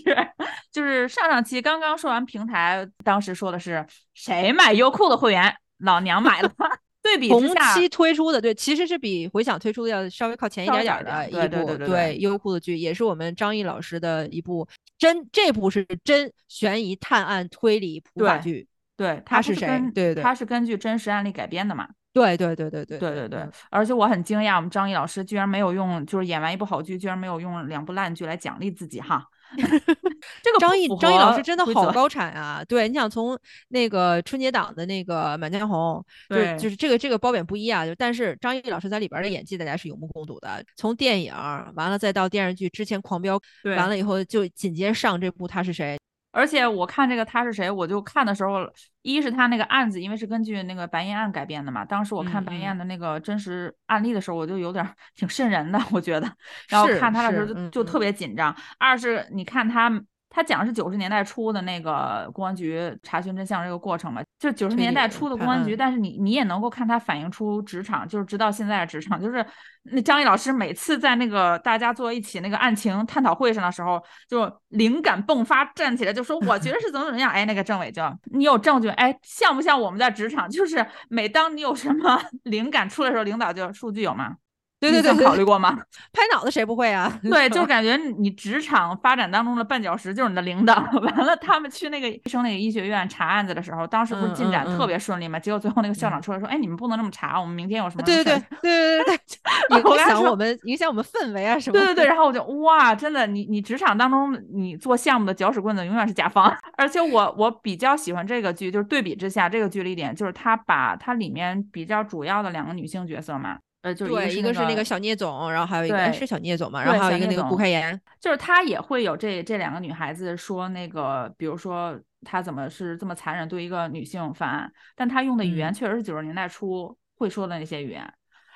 就是上上期刚刚说完平台，当时说的是谁买优酷的会员，老娘买了。对比同期推出的，对，其实是比回想推出的要稍微靠前一点点的一部对优酷的剧，也是我们张译老师的一部真，这部是真悬疑探案推理普法剧。对，他是谁？对对，他是根据真实案例改编的嘛。对对对对对对对对，而且我很惊讶，我们张译老师居然没有用，就是演完一部好剧，居然没有用两部烂剧来奖励自己哈。这个张译张译老师真的好高产啊！对，你想从那个春节档的那个《满江红》，对，就是这个这个褒贬不一啊。就但是张译老师在里边的演技，大家是有目共睹的。从电影完了再到电视剧，之前狂飙完了以后，就紧接上这部他是谁？而且我看这个他是谁，我就看的时候，一是他那个案子，因为是根据那个白银案改编的嘛。当时我看白银案的那个真实案例的时候，我就有点挺瘆人的，我觉得。然后看他的时候就就特别紧张。二是你看他。他讲的是九十年代初的那个公安局查询真相这个过程嘛，就是九十年代初的公安局，但是你你也能够看他反映出职场，就是直到现在的职场，就是那张毅老师每次在那个大家坐一起那个案情探讨会上的时候，就灵感迸发，站起来就说我觉得是怎么怎么样，哎，那个政委就你有证据，哎，像不像我们在职场？就是每当你有什么 灵感出来的时候，领导就数据有吗？对对对，考虑过吗？拍脑子谁不会啊？对，就 感觉你职场发展当中的绊脚石就是你的领导。完了，他们去那个医生那个医学院查案子的时候，当时不是进展特别顺利嘛？结果最后那个校长出来说：“哎，你们不能这么查，我们明天有什么？”对对对对对对对，影响我们影响我们氛围啊什么？对对对，然后我就哇，真的，你你职场当中你做项目的搅屎棍子永远是甲方。而且我我比较喜欢这个剧，就是对比之下，这个剧的一点就是他把它里面比较主要的两个女性角色嘛。呃，就对，一个是那个小聂总，然后还有一个是小聂总嘛，然后还有一个那个顾开颜，就是他也会有这这两个女孩子说那个，比如说他怎么是这么残忍对一个女性犯案，但他用的语言确实是九十年代初会说的那些语言，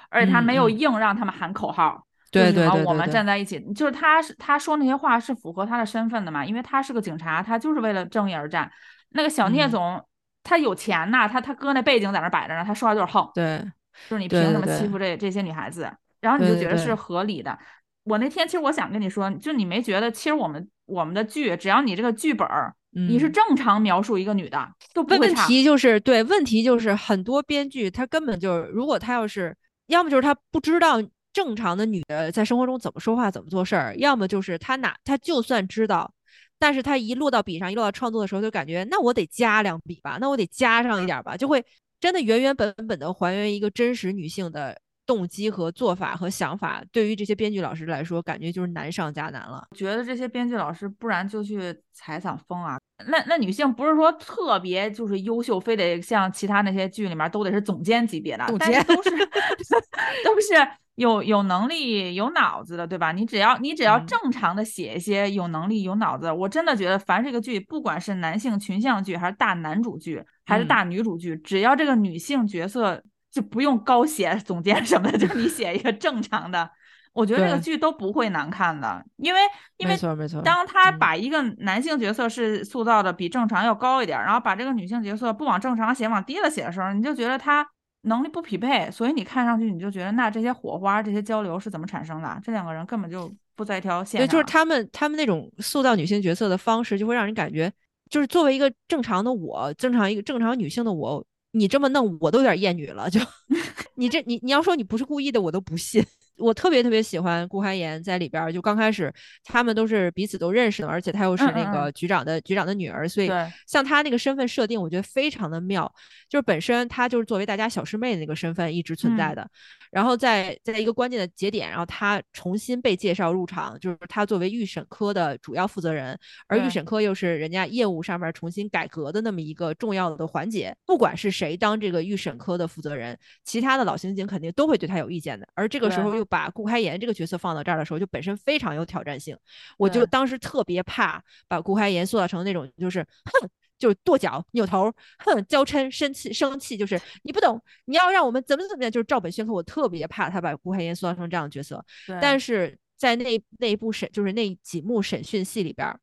而且他没有硬让他们喊口号，对对对，我们站在一起，就是他是他说那些话是符合他的身份的嘛，因为他是个警察，他就是为了正义而战。那个小聂总他有钱呐，他他哥那背景在那摆着呢，他说话就是横，对。就是你凭什么欺负这这些女孩子？然后你就觉得是合理的。我那天其实我想跟你说，就你没觉得，其实我们我们的剧，只要你这个剧本儿，你是正常描述一个女的，都不会差。问题就是对，问题就是很多编剧他根本就，如果他要是，要么就是他不知道正常的女的在生活中怎么说话、怎么做事儿，要么就是他哪他就算知道，但是他一落到笔上，一落到创作的时候，就感觉那我得加两笔吧，那我得加上一点吧，就会。真的原原本本的还原一个真实女性的动机和做法和想法，对于这些编剧老师来说，感觉就是难上加难了。觉得这些编剧老师，不然就去采采风啊。那那女性不是说特别就是优秀，非得像其他那些剧里面都得是总监级别的，总监都是 都是有有能力、有脑子的，对吧？你只要你只要正常的写一些有能力、有脑子，我真的觉得凡是一个剧，不管是男性群像剧还是大男主剧。还是大女主剧，只要这个女性角色就不用高写总监什么的，就是你写一个正常的，我觉得这个剧都不会难看的，因为因为没错没错，当他把一个男性角色是塑造的比正常要高一点，然后把这个女性角色不往正常写往低了写的时候，你就觉得他能力不匹配，所以你看上去你就觉得那这些火花这些交流是怎么产生的？这两个人根本就不在一条线上。对，就是他们他们那种塑造女性角色的方式，就会让人感觉。就是作为一个正常的我，正常一个正常女性的我，你这么弄，我都有点厌女了。就 你这你你要说你不是故意的，我都不信。我特别特别喜欢顾寒言在里边，就刚开始他们都是彼此都认识的，而且他又是那个局长的局长的女儿，所以像他那个身份设定，我觉得非常的妙。就是本身他就是作为大家小师妹的那个身份一直存在的，然后在在一个关键的节点，然后他重新被介绍入场，就是他作为预审科的主要负责人，而预审科又是人家业务上面重新改革的那么一个重要的环节。不管是谁当这个预审科的负责人，其他的老刑警肯定都会对他有意见的。而这个时候又把顾开颜这个角色放到这儿的时候，就本身非常有挑战性。我就当时特别怕把顾开颜塑造成那种就是哼，就是跺脚扭头，哼，娇嗔生气生气，就是你不懂，你要让我们怎么怎么样，就是照本宣科。我特别怕他把顾开颜塑造成这样的角色。但是在那那一部审，就是那几幕审讯戏里边，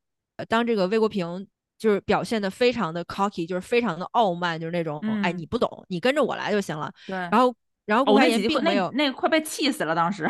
当这个魏国平就是表现的非常的 cocky，就是非常的傲慢，就是那种哎你不懂，你跟着我来就行了。对，然后。然后顾开颜并没有那个快被气死了，当时。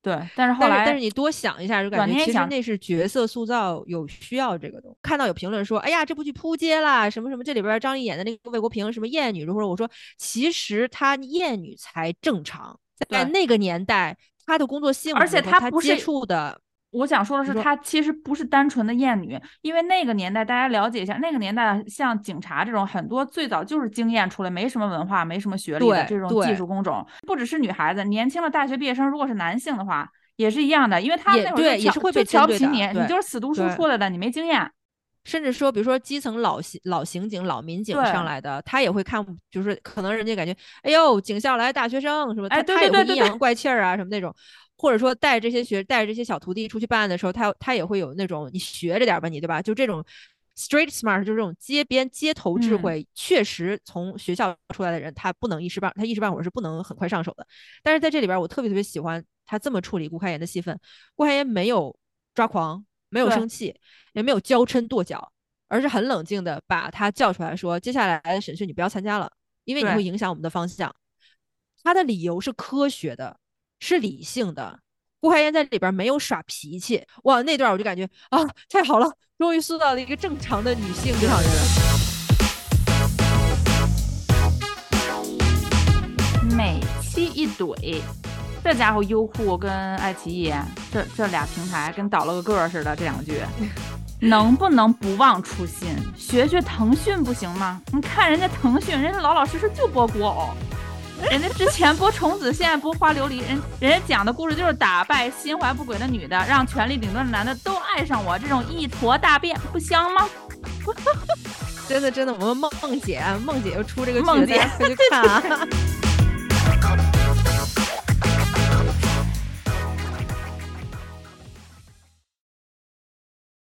对，但是后来，但是你多想一下，就感觉其实那是角色塑造有需要这个东西。看到有评论说，哎呀，这部剧扑街啦，什么什么，这里边张译演的那个魏国平什么艳女，或者我说，其实她艳女才正常，在那个年代，她的工作性质，而且她接触的。我想说的是，她其实不是单纯的艳女，因为那个年代大家了解一下，那个年代像警察这种很多最早就是经验出来，没什么文化、没什么学历的这种技术工种，不只是女孩子，年轻的大学毕业生，如果是男性的话，也是一样的，因为他那会儿也是会被瞧不起你，你就是死读书出来的，你没经验，甚至说，比如说基层老刑老刑警、老民警上来的，他也会看，就是可能人家感觉，哎呦，警校来大学生是吧？他他也会阴阳怪气儿啊什么那种。或者说带着这些学带着这些小徒弟出去办案的时候，他他也会有那种你学着点吧，你对吧？就这种 street smart 就是这种街边街头智嗯慧，确实从学校出来的人，他不能一时半他一时半会儿是不能很快上手的。但是在这里边儿，我特别特别喜欢他这么处理顾开颜的戏份。顾开颜没有抓狂，没有生气，也没有娇嗔跺脚，而是很冷静的把他叫出来说：“接下来的审讯你不要参加了，因为你会影响我们的方向。”他的理由是科学的，是理性的。顾海燕在里边没有耍脾气，哇，那段我就感觉啊，太好了，终于塑造了一个正常的女性职场人。每期一怼，这家伙优酷跟爱奇艺这这俩平台跟倒了个个似的，这两句能不能不忘初心，学学腾讯不行吗？你看人家腾讯，人家老老实实就播古偶。人家之前播虫子，现在播花琉璃，人人家讲的故事就是打败心怀不轨的女的，让权力顶端的男的都爱上我，这种一坨大便不香吗？真的真的，我们梦梦姐，梦姐又出这个梦姐大家快去看啊！